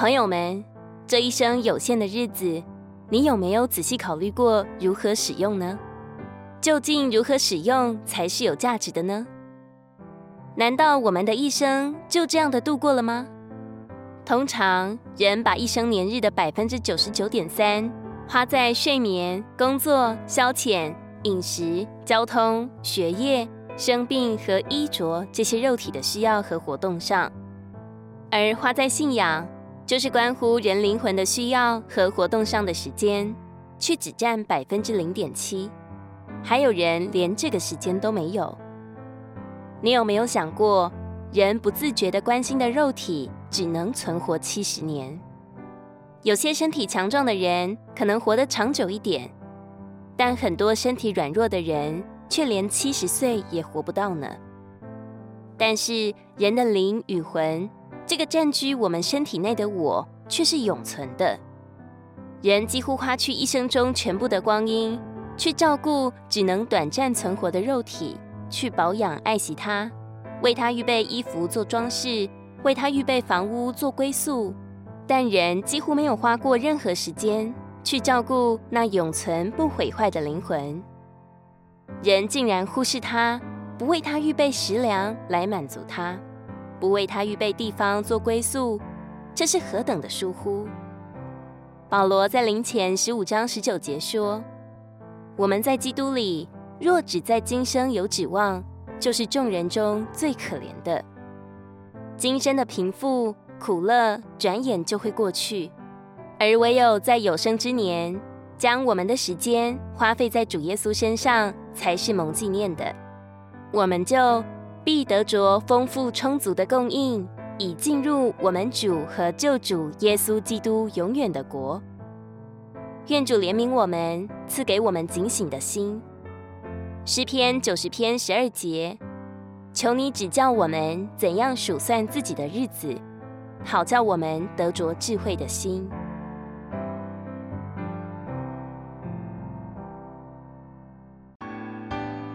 朋友们，这一生有限的日子，你有没有仔细考虑过如何使用呢？究竟如何使用才是有价值的呢？难道我们的一生就这样的度过了吗？通常人把一生年日的百分之九十九点三花在睡眠、工作、消遣、饮食、交通、学业、生病和衣着这些肉体的需要和活动上，而花在信仰，就是关乎人灵魂的需要和活动上的时间，却只占百分之零点七。还有人连这个时间都没有。你有没有想过，人不自觉地关心的肉体只能存活七十年？有些身体强壮的人可能活得长久一点，但很多身体软弱的人却连七十岁也活不到呢。但是人的灵与魂，这个占据我们身体内的我，却是永存的。人几乎花去一生中全部的光阴。去照顾只能短暂存活的肉体，去保养爱惜它，为它预备衣服做装饰，为它预备房屋做归宿。但人几乎没有花过任何时间去照顾那永存不毁坏的灵魂。人竟然忽视它，不为它预备食粮来满足它，不为他预备地方做归宿，这是何等的疏忽！保罗在林前十五章十九节说。我们在基督里，若只在今生有指望，就是众人中最可怜的。今生的贫富苦乐，转眼就会过去，而唯有在有生之年，将我们的时间花费在主耶稣身上，才是蒙纪念的。我们就必得着丰富充足的供应，以进入我们主和救主耶稣基督永远的国。愿主怜悯我们，赐给我们警醒的心。诗篇九十篇十二节，求你指教我们怎样数算自己的日子，好叫我们得着智慧的心。